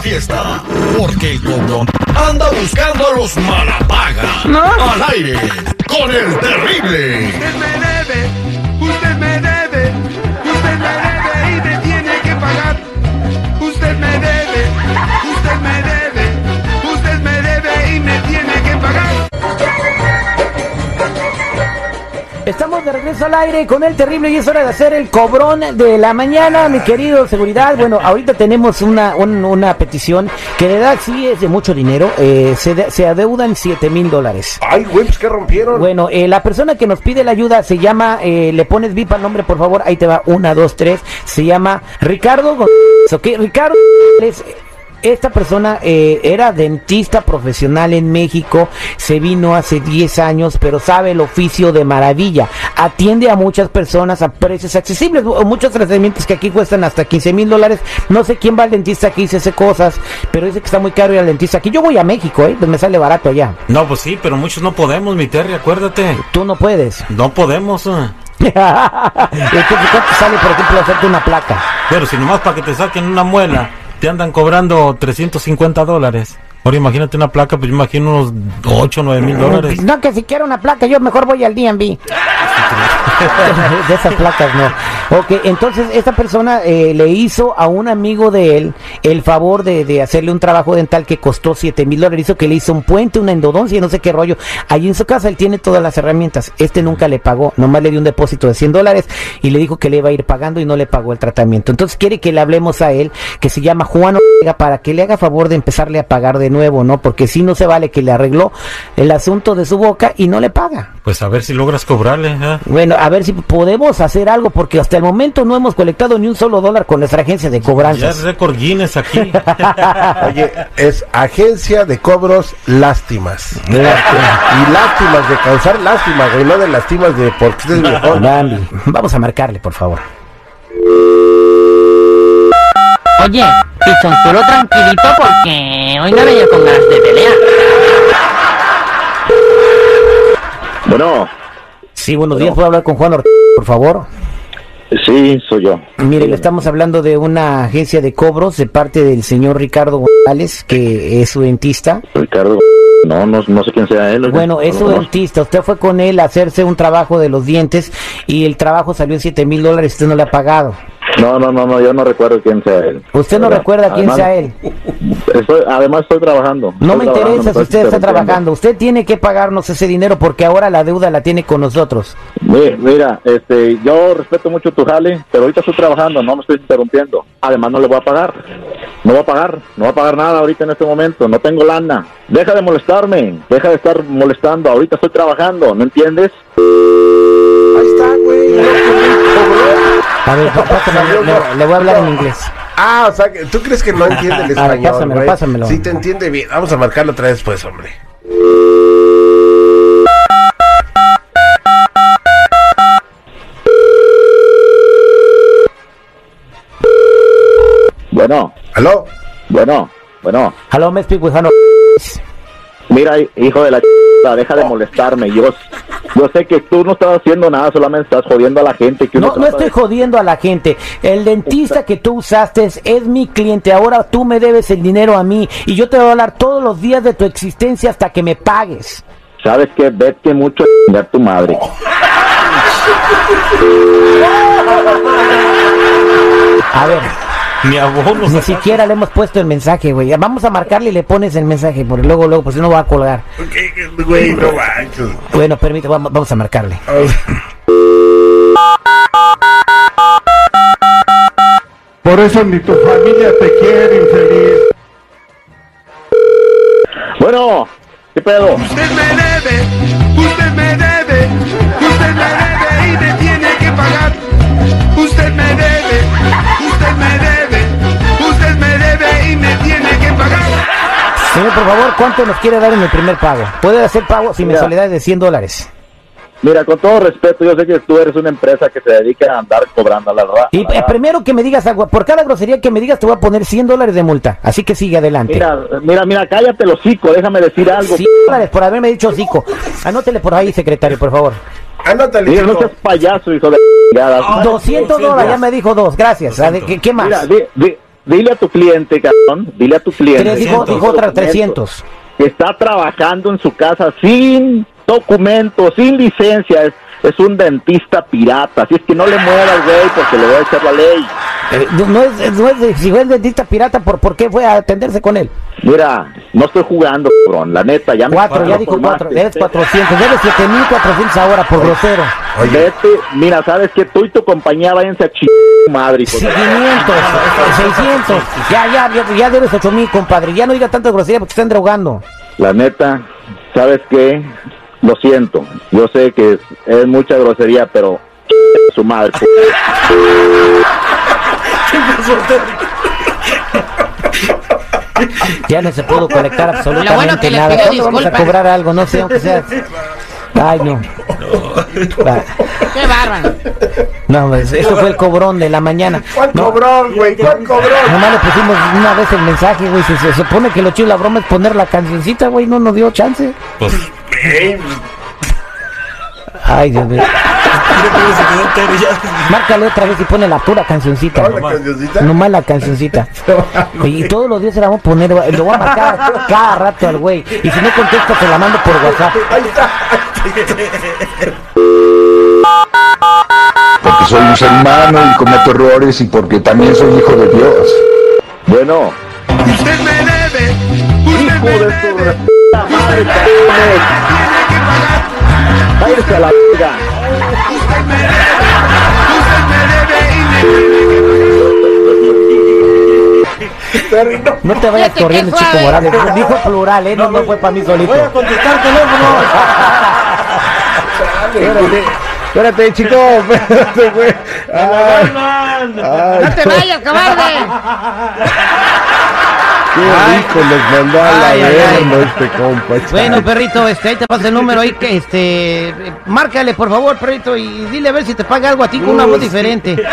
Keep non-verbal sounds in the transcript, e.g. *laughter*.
La fiesta, porque el cobrón anda buscando a los malapagas. Al aire, con el terrible. Estamos de regreso al aire con el terrible y es hora de hacer el cobrón de la mañana, mi querido seguridad. Bueno, ahorita tenemos una, un- una petición que de edad sí es de mucho dinero. eh, se, de- se adeudan 7 mil dólares. Ay, güey, pues que rompieron. Bueno, eh, la persona que nos pide la ayuda se llama, eh, le pones VIP al nombre, por favor, ahí te va, una, dos, tres, se llama Ricardo González, ¿ok? Ricardo González, esta persona eh, era dentista profesional en México, se vino hace 10 años, pero sabe el oficio de maravilla. Atiende a muchas personas a precios accesibles, muchos tratamientos que aquí cuestan hasta 15 mil dólares. No sé quién va al dentista aquí y se hace cosas, pero dice que está muy caro ir al dentista aquí. Yo voy a México, ¿eh? Pues me sale barato allá. No, pues sí, pero muchos no podemos, mi Terry, acuérdate. Tú no puedes. No podemos. *laughs* eh. ¿cuánto sale, por ejemplo, hacerte una placa? Pero si nomás para que te saquen una muela, te andan cobrando 350 dólares. Ahora imagínate una placa, pues yo imagino unos 8 o 9 mil dólares. No, que si quiero una placa, yo mejor voy al DMV. *laughs* de esas placas no. Ok, entonces esta persona eh, le hizo a un amigo de él el favor de, de hacerle un trabajo dental que costó 7 mil dólares. Hizo que le hizo un puente, una endodoncia, no sé qué rollo. Allí en su casa él tiene todas las herramientas. Este nunca le pagó, nomás le dio un depósito de 100 dólares y le dijo que le iba a ir pagando y no le pagó el tratamiento. Entonces quiere que le hablemos a él, que se llama Juan Ortega, para que le haga favor de empezarle a pagar de nuevo, ¿no? Porque si no se vale que le arregló el asunto de su boca y no le paga. Pues a ver si logras cobrarle. ¿eh? Bueno, a ver si podemos hacer algo, porque hasta el momento no hemos colectado ni un solo dólar con nuestra agencia de Ya es cobranzas. récord Guinness aquí. *laughs* *laughs* Oye, es Agencia de Cobros Lástimas. Y lástimas de causar lástima, güey, no de lástimas de porque estés viejón. Bambi, vamos a marcarle, por favor. Oye, pichonzuelo tranquilito porque hoy no venía con ganas de pelear. Bueno, Sí, buenos días, ¿puedo hablar con Juan Ortega, por favor? sí, soy yo. Mire, le estamos hablando de una agencia de cobros de parte del señor Ricardo González, que es su dentista. Ricardo, no, no, no sé quién sea él. Bueno, es su dentista. Usted fue con él a hacerse un trabajo de los dientes y el trabajo salió en 7 mil dólares. Usted no le ha pagado. No, no, no, no, yo no recuerdo quién sea él. Usted no ¿Verdad? recuerda quién Además, sea él. Estoy, además estoy trabajando. No Estoy me interesa si usted está trabajando. Usted tiene que pagarnos ese dinero porque ahora la deuda la tiene con nosotros. Mi- Mira, este, yo respeto mucho tu jale, pero ahorita estoy trabajando, no me estoy interrumpiendo. Además no le voy a pagar. No voy a pagar, no voy a pagar nada ahorita en este momento, no tengo lana. Deja de molestarme, deja de estar molestando, ahorita estoy trabajando, ¿no entiendes? Ahí está, güey. A ver, pa- pásame, le, le voy a hablar en inglés. Ah, o sea, que ¿tú crees que no entiende el A ver, español, pásamelo, pásamelo. Sí te entiende bien. Vamos a marcarlo otra vez, pues, hombre. Bueno, ¿Aló? bueno, bueno. Hello, me speak with Juan Mira, hijo de la ch... deja de molestarme. Yo, yo sé que tú no estás haciendo nada, solamente estás jodiendo a la gente. Que No, no estoy de- jodiendo a la gente. El dentista que tú usaste es, mi cliente. Ahora tú me debes el dinero a mí y yo te voy a hablar todos los días de tu existencia hasta que me pagues. ¿Sabes qué? Vete mucho a tu madre. A ver, Mi abono. ni siquiera le hemos puesto el mensaje, güey. Vamos a marcarle y le pones el mensaje, porque luego, luego, pues si no va a colgar. Güey, no manches. Bueno, permite, vamos, vamos a marcarle. Por eso ni tu familia te quiere, infeliz. Bueno, ¿qué pedo? Usted me debe, usted me debe, usted me debe y me tiene que pagar. Usted me debe, Señor, por favor, ¿cuánto nos quiere dar en el primer pago? Puede hacer pago sin Mira. mensualidad de 100 dólares. Mira, con todo respeto, yo sé que tú eres una empresa que se dedica a andar cobrando a la ra- Y a la eh, primero que me digas algo, por cada grosería que me digas te voy a poner 100 dólares de multa. Así que sigue adelante. Mira, mira, mira, cállate el hocico, déjame decir algo. 100 dólares por haberme dicho hocico. Anótele por ahí, secretario, por favor. Anótale, Mira, no seas payaso, hijo de chingada. 200 dólares, ya me dijo dos, gracias. ¿Qué, qué más? Mira, di- di- dile a tu cliente, cabrón, dile a tu cliente. Tres, dijo, 300. dijo otra 300. que está trabajando en su casa sin documentos, sin licencia, es, es un dentista pirata. Así es que no le muevas, güey, porque le voy a echar la ley. Eh, no es, no es si fue el dentista pirata, ¿por, ¿por qué fue a atenderse con él? Mira, no estoy jugando, cabrón, la neta, ya me Cuatro, ya dijo cuatro. Debes 400, debes 7400 ahora por grosero. Vete, mira, sabes que tú y tu compañía váyanse a ch... madre, hijo Sí, de- 500, 600. Ya, ya, ya, ya debes 8000, compadre. Ya no diga tanta grosería porque te están drogando. La neta, ¿sabes qué? Lo siento, yo sé que es, es mucha grosería, pero ch... su madre. Ya no se pudo conectar absolutamente bueno que nada. pidió ¿Cuándo vamos a cobrar algo? No sé, aunque sea. Ay, no. ¡Qué bárbaro! No, pues, eso fue el cobrón de la mañana. ¿Cuál No, cobrón, güey? ¿Cuál cobrón? Nomás le pusimos una vez el mensaje, güey. Se, se supone que lo chido la broma es poner la cancioncita, güey. No nos dio chance. Pues, Ay, Dios mío. *laughs* Márcale otra vez y pone la pura cancioncita. ¿Cuál la cancioncita? Nomás la cancioncita. *laughs* Y todos los días se la vamos a poner, lo voy a marcar cada rato al güey. Y si no contesta, te la mando por WhatsApp. Ahí está. porque soy un ser humano y cometo errores y porque también soy hijo de Dios. Bueno, Usted me debe, usted hijo me de debe, me tiene que pagar. No te vayas corriendo, chico. Morales. Dijo plural, ¿eh? No, no fue para mí solito. Voy a contestar teléfono. *laughs* Espérate, espérate, chico. Espérate, güey. Ay, ay, ¡No te vayas, cobarde! *laughs* qué rico nos mandó a la Ay, ay, ay. verga este compa. Bueno, perrito, este, ahí te pasa el número ahí que este, márcale por favor, perrito, y dile a ver si te paga algo a ti con una voz diferente. *laughs*